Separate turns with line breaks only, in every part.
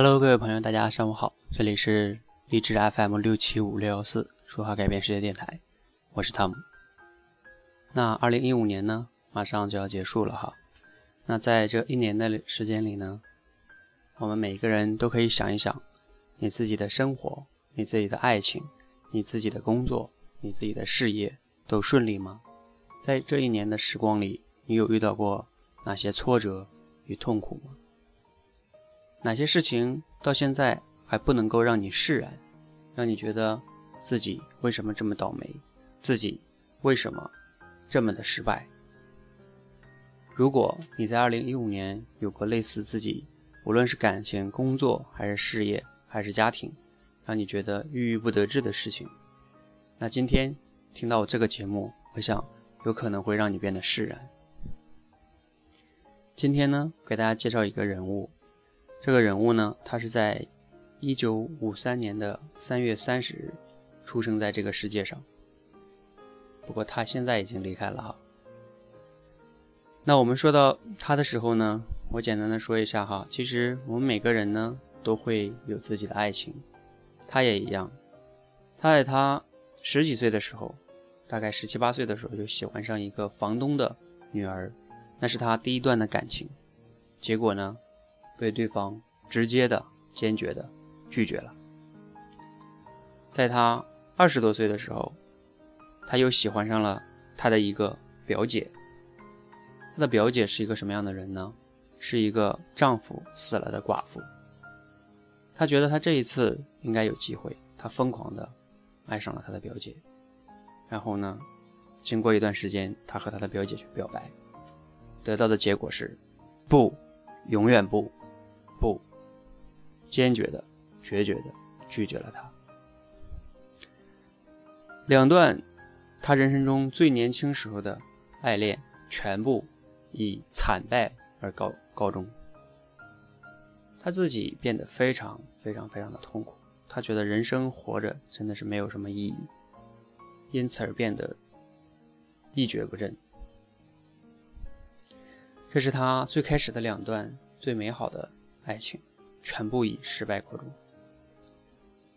Hello，各位朋友，大家上午好，这里是励志 FM 六七五六幺四说话改变世界电台，我是汤姆。那二零一五年呢，马上就要结束了哈。那在这一年的时间里呢，我们每个人都可以想一想，你自己的生活、你自己的爱情、你自己的工作、你自己的事业都顺利吗？在这一年的时光里，你有遇到过哪些挫折与痛苦吗？哪些事情到现在还不能够让你释然，让你觉得自己为什么这么倒霉，自己为什么这么的失败？如果你在二零一五年有过类似自己，无论是感情、工作，还是事业，还是家庭，让你觉得郁郁不得志的事情，那今天听到我这个节目，我想有可能会让你变得释然。今天呢，给大家介绍一个人物。这个人物呢，他是在一九五三年的三月三十日出生在这个世界上。不过他现在已经离开了哈。那我们说到他的时候呢，我简单的说一下哈，其实我们每个人呢都会有自己的爱情，他也一样。他在他十几岁的时候，大概十七八岁的时候就喜欢上一个房东的女儿，那是他第一段的感情。结果呢？被对方直接的、坚决的拒绝了。在他二十多岁的时候，他又喜欢上了他的一个表姐。他的表姐是一个什么样的人呢？是一个丈夫死了的寡妇。他觉得他这一次应该有机会，他疯狂的爱上了他的表姐。然后呢，经过一段时间，他和他的表姐去表白，得到的结果是不，永远不。坚决的、决绝的拒绝了他。两段他人生中最年轻时候的爱恋，全部以惨败而告告终。他自己变得非常非常非常的痛苦，他觉得人生活着真的是没有什么意义，因此而变得一蹶不振。这是他最开始的两段最美好的。爱情全部以失败告终。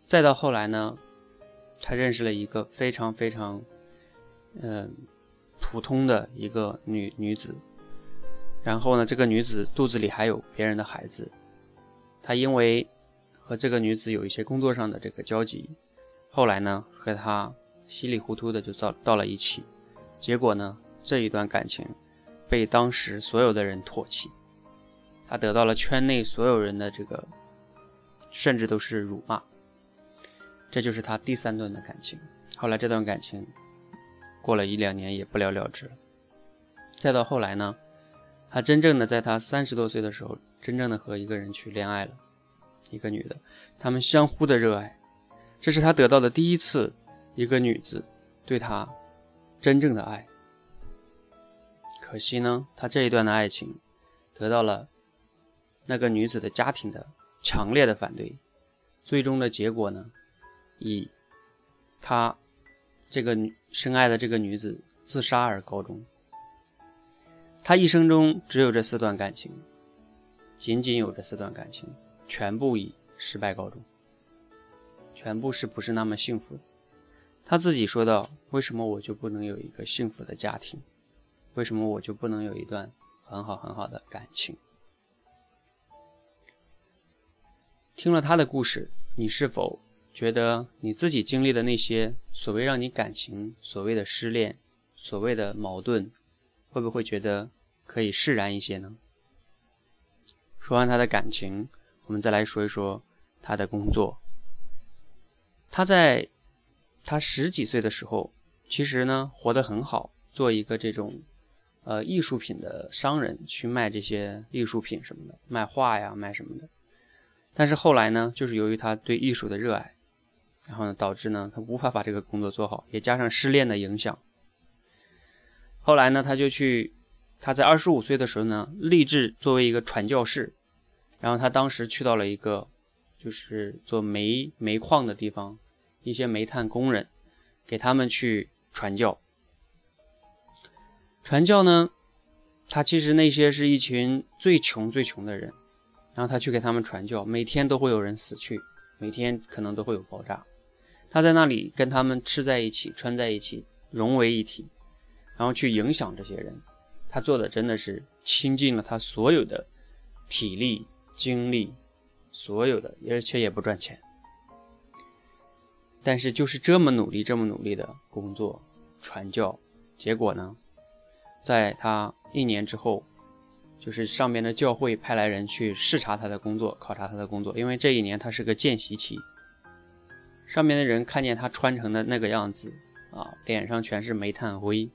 再到后来呢，他认识了一个非常非常，嗯，普通的一个女女子。然后呢，这个女子肚子里还有别人的孩子。他因为和这个女子有一些工作上的这个交集，后来呢，和她稀里糊涂的就到到了一起。结果呢，这一段感情被当时所有的人唾弃。他得到了圈内所有人的这个，甚至都是辱骂。这就是他第三段的感情。后来这段感情过了一两年也不了了之。再到后来呢，他真正的在他三十多岁的时候，真正的和一个人去恋爱了，一个女的，他们相互的热爱，这是他得到的第一次一个女子对他真正的爱。可惜呢，他这一段的爱情得到了。那个女子的家庭的强烈的反对，最终的结果呢，以他这个深爱的这个女子自杀而告终。他一生中只有这四段感情，仅仅有这四段感情，全部以失败告终，全部是不是那么幸福？他自己说道：“为什么我就不能有一个幸福的家庭？为什么我就不能有一段很好很好的感情？”听了他的故事，你是否觉得你自己经历的那些所谓让你感情、所谓的失恋、所谓的矛盾，会不会觉得可以释然一些呢？说完他的感情，我们再来说一说他的工作。他在他十几岁的时候，其实呢活得很好，做一个这种呃艺术品的商人，去卖这些艺术品什么的，卖画呀，卖什么的。但是后来呢，就是由于他对艺术的热爱，然后呢，导致呢他无法把这个工作做好，也加上失恋的影响。后来呢，他就去，他在二十五岁的时候呢，立志作为一个传教士。然后他当时去到了一个，就是做煤煤矿的地方，一些煤炭工人，给他们去传教。传教呢，他其实那些是一群最穷最穷的人。然后他去给他们传教，每天都会有人死去，每天可能都会有爆炸。他在那里跟他们吃在一起，穿在一起，融为一体，然后去影响这些人。他做的真的是倾尽了他所有的体力、精力，所有的，而且也不赚钱。但是就是这么努力、这么努力的工作、传教，结果呢，在他一年之后，就是上面的教会派来人去视察他的工作、考察他的工作，因为这一年他是个见习期。上面的人看见他穿成的那个样子啊，脸上全是煤炭灰，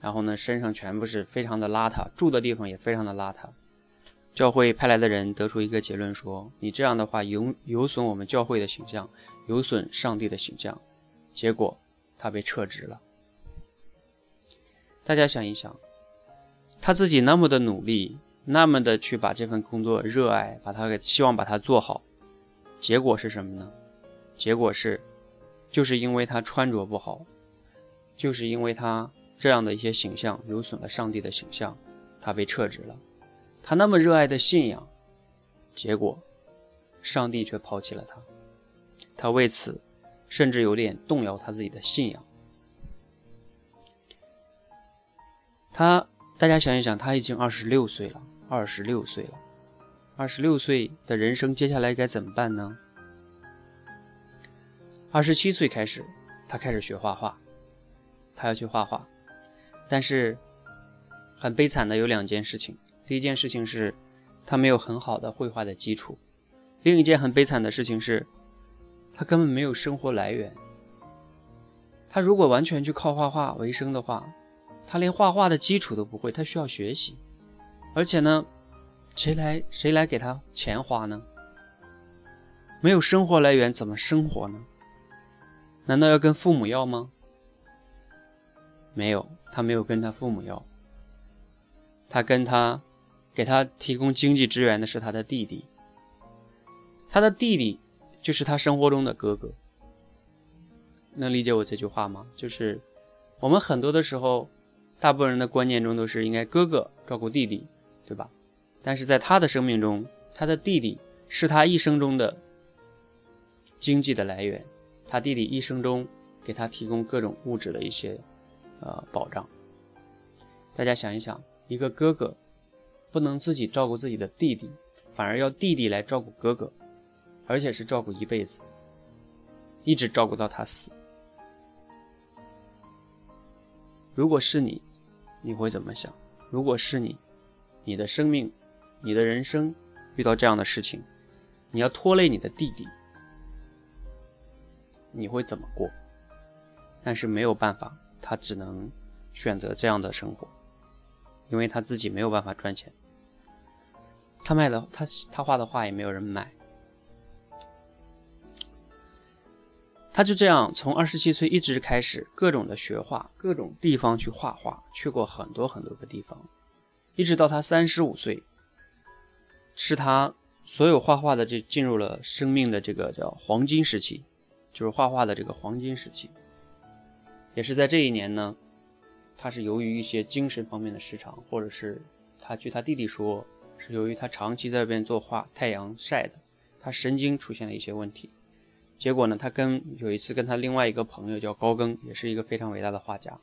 然后呢，身上全部是非常的邋遢，住的地方也非常的邋遢。教会派来的人得出一个结论说：“你这样的话有有损我们教会的形象，有损上帝的形象。”结果他被撤职了。大家想一想，他自己那么的努力，那么的去把这份工作热爱，把他给希望把它做好，结果是什么呢？结果是，就是因为他穿着不好，就是因为他这样的一些形象有损了上帝的形象，他被撤职了。他那么热爱的信仰，结果，上帝却抛弃了他。他为此，甚至有点动摇他自己的信仰。他，大家想一想，他已经二十六岁了，二十六岁了，二十六岁的人生，接下来该怎么办呢？二十七岁开始，他开始学画画，他要去画画，但是很悲惨的有两件事情。第一件事情是，他没有很好的绘画的基础；另一件很悲惨的事情是，他根本没有生活来源。他如果完全去靠画画为生的话，他连画画的基础都不会，他需要学习。而且呢，谁来谁来给他钱花呢？没有生活来源，怎么生活呢？难道要跟父母要吗？没有，他没有跟他父母要。他跟他，给他提供经济支援的是他的弟弟。他的弟弟就是他生活中的哥哥。能理解我这句话吗？就是我们很多的时候，大部分人的观念中都是应该哥哥照顾弟弟，对吧？但是在他的生命中，他的弟弟是他一生中的经济的来源。他弟弟一生中给他提供各种物质的一些，呃保障。大家想一想，一个哥哥不能自己照顾自己的弟弟，反而要弟弟来照顾哥哥，而且是照顾一辈子，一直照顾到他死。如果是你，你会怎么想？如果是你，你的生命，你的人生遇到这样的事情，你要拖累你的弟弟。你会怎么过？但是没有办法，他只能选择这样的生活，因为他自己没有办法赚钱。他卖的他他画的画也没有人买。他就这样从二十七岁一直开始各种的学画，各种地方去画画，去过很多很多个地方，一直到他三十五岁，是他所有画画的这进入了生命的这个叫黄金时期。就是画画的这个黄金时期，也是在这一年呢，他是由于一些精神方面的失常，或者是他据他弟弟说，是由于他长期在外边做画，太阳晒的，他神经出现了一些问题。结果呢，他跟有一次跟他另外一个朋友叫高更，也是一个非常伟大的画家，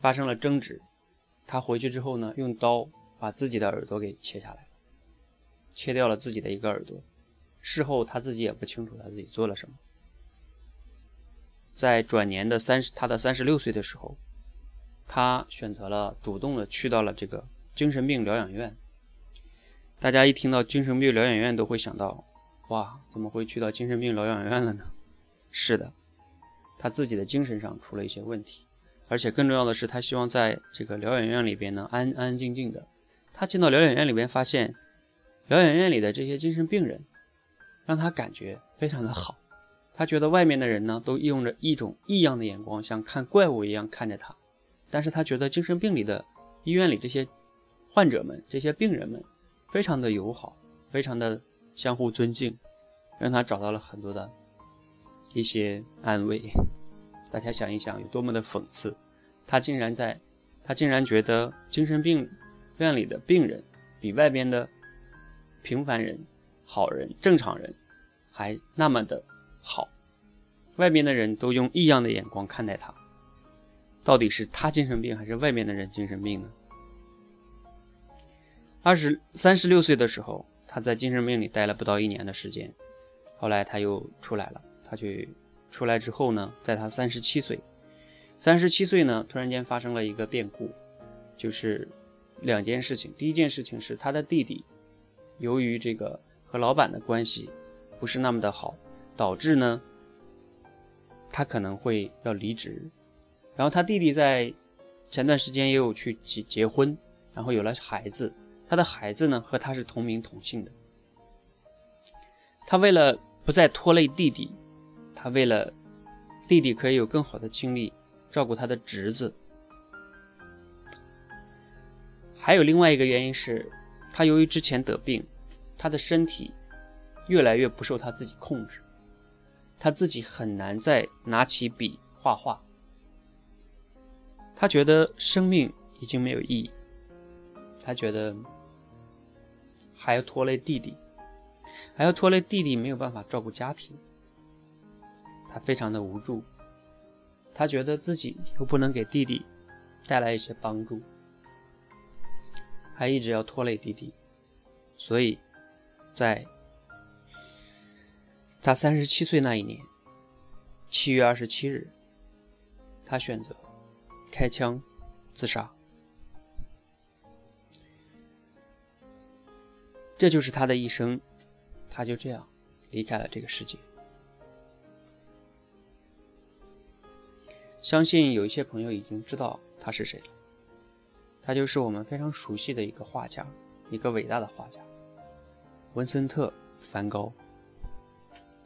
发生了争执。他回去之后呢，用刀把自己的耳朵给切下来，切掉了自己的一个耳朵。事后他自己也不清楚他自己做了什么。在转年的三十，他的三十六岁的时候，他选择了主动的去到了这个精神病疗养院。大家一听到精神病疗养院，都会想到，哇，怎么会去到精神病疗养院了呢？是的，他自己的精神上出了一些问题，而且更重要的是，他希望在这个疗养院里边呢，安安静静的。他进到疗养院里边，发现疗养院里的这些精神病人。让他感觉非常的好，他觉得外面的人呢都用着一种异样的眼光，像看怪物一样看着他，但是他觉得精神病里的医院里这些患者们、这些病人们非常的友好，非常的相互尊敬，让他找到了很多的一些安慰。大家想一想，有多么的讽刺，他竟然在，他竟然觉得精神病院里的病人比外边的平凡人、好人、正常人还那么的好，外面的人都用异样的眼光看待他。到底是他精神病，还是外面的人精神病呢？二十三十六岁的时候，他在精神病里待了不到一年的时间，后来他又出来了。他去出来之后呢，在他三十七岁，三十七岁呢，突然间发生了一个变故，就是两件事情。第一件事情是他的弟弟，由于这个和老板的关系不是那么的好，导致呢，他可能会要离职。然后他弟弟在前段时间也有去结结婚，然后有了孩子。他的孩子呢和他是同名同姓的。他为了不再拖累弟弟，他为了弟弟可以有更好的精力照顾他的侄子，还有另外一个原因是，他由于之前得病，他的身体越来越不受他自己控制，他自己很难再拿起笔画画。他觉得生命已经没有意义，他觉得还要拖累弟弟，还要拖累弟弟没有办法照顾家庭，他非常的无助，他觉得自己又不能给弟弟带来一些帮助，还一直要拖累弟弟，所以，在他三十七岁那一年，七月二十七日，他选择。开枪自杀，这就是他的一生，他就这样离开了这个世界。相信有一些朋友已经知道他是谁了，他就是我们非常熟悉的一个画家，一个伟大的画家——文森特·梵高。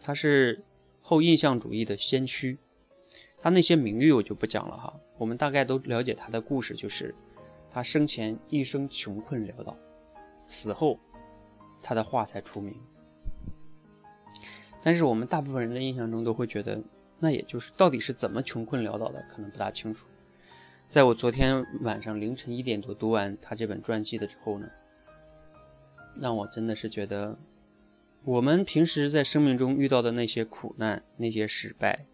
他是后印象主义的先驱。他那些名誉我就不讲了哈，我们大概都了解他的故事，就是他生前一生穷困潦倒，死后他的画才出名。但是我们大部分人的印象中都会觉得，那也就是到底是怎么穷困潦倒的，可能不大清楚。在我昨天晚上凌晨一点多读完他这本传记的之后呢，让我真的是觉得，我们平时在生命中遇到的那些苦难、那些失败。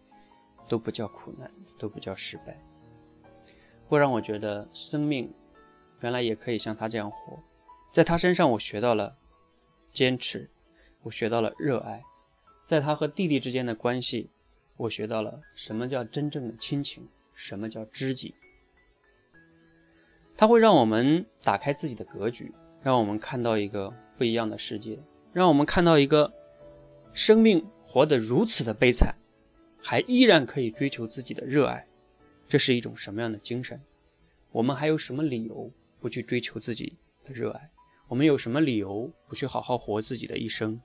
都不叫苦难，都不叫失败，会让我觉得生命原来也可以像他这样活。在他身上，我学到了坚持，我学到了热爱。在他和弟弟之间的关系，我学到了什么叫真正的亲情，什么叫知己。他会让我们打开自己的格局，让我们看到一个不一样的世界，让我们看到一个生命活得如此的悲惨。还依然可以追求自己的热爱，这是一种什么样的精神？我们还有什么理由不去追求自己的热爱？我们有什么理由不去好好活自己的一生？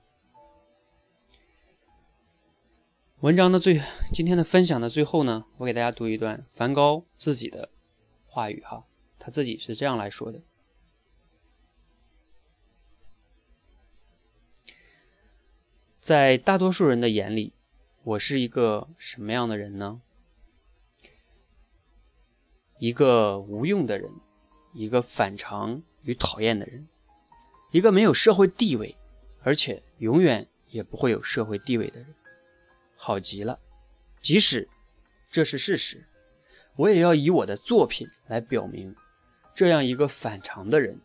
文章的最，今天的分享的最后呢，我给大家读一段梵高自己的话语哈，他自己是这样来说的：在大多数人的眼里。我是一个什么样的人呢？一个无用的人，一个反常与讨厌的人，一个没有社会地位，而且永远也不会有社会地位的人。好极了，即使这是事实，我也要以我的作品来表明，这样一个反常的人，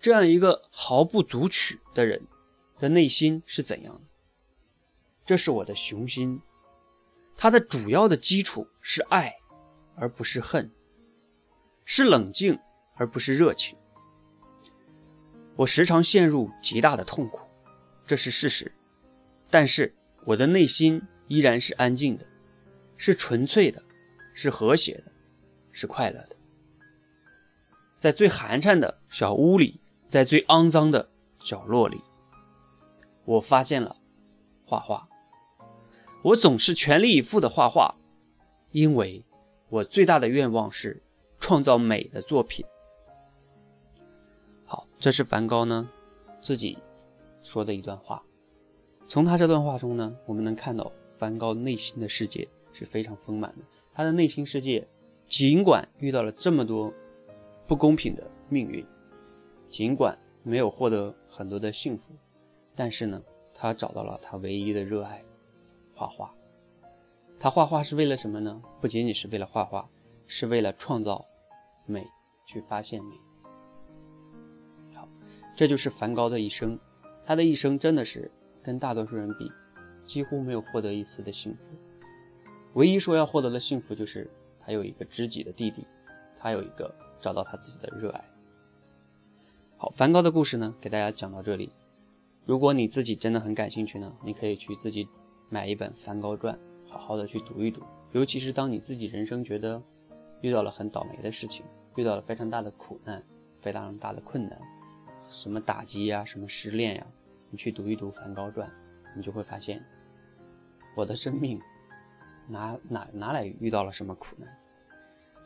这样一个毫不足取的人的内心是怎样的。这是我的雄心，它的主要的基础是爱，而不是恨；是冷静，而不是热情。我时常陷入极大的痛苦，这是事实。但是我的内心依然是安静的，是纯粹的，是和谐的，是快乐的。在最寒碜的小屋里，在最肮脏的角落里，我发现了画画。我总是全力以赴的画画，因为我最大的愿望是创造美的作品。这是梵高呢自己说的一段话。从他这段话中呢，我们能看到梵高内心的世界是非常丰满的。他的内心世界，尽管遇到了这么多不公平的命运，尽管没有获得很多的幸福，但是呢，他找到了他唯一的热爱——画画。他画画是为了什么呢？不仅仅是为了画画，是为了创造美，去发现美。这就是梵高的一生。他的一生真的是跟大多数人比，几乎没有获得一丝的幸福。唯一说要获得的幸福，就是他有一个知己的弟弟，他有一个找到他自己的热爱。好，梵高的故事呢，给大家讲到这里。如果你自己真的很感兴趣呢，你可以去自己买一本《梵高传》，好好的去读一读。尤其是当你自己人生觉得遇到了很倒霉的事情，遇到了非常大的苦难、非常大的困难，什么打击呀，什么失恋呀，你去读一读《梵高传》，你就会发现，我的生命哪哪哪来遇到了什么苦难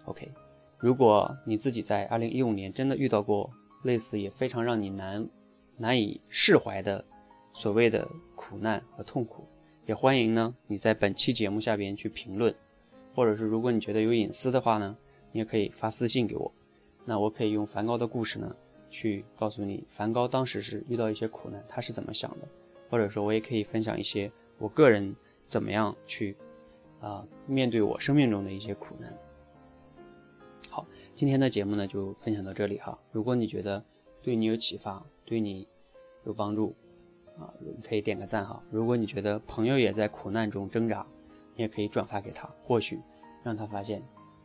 ？OK，如果你自己在二零一五年真的遇到过。类似也非常让你难难以释怀的所谓的苦难和痛苦，也欢迎呢你在本期节目下边去评论，或者是如果你觉得有隐私的话呢，你也可以发私信给我，那我可以用梵高的故事呢去告诉你梵高当时是遇到一些苦难他是怎么想的，或者说我也可以分享一些我个人怎么样去啊面对我生命中的一些苦难。好，今天的节目呢就分享到这里哈。如果你觉得对你有启发，对你有帮助，啊，你可以点个赞哈。如果你觉得朋友也在苦难中挣扎，你也可以转发给他，或许让他发现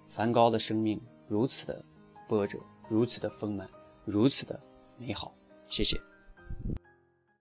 梵高的生命如此的波折，如此的丰满，如此的美好。谢谢。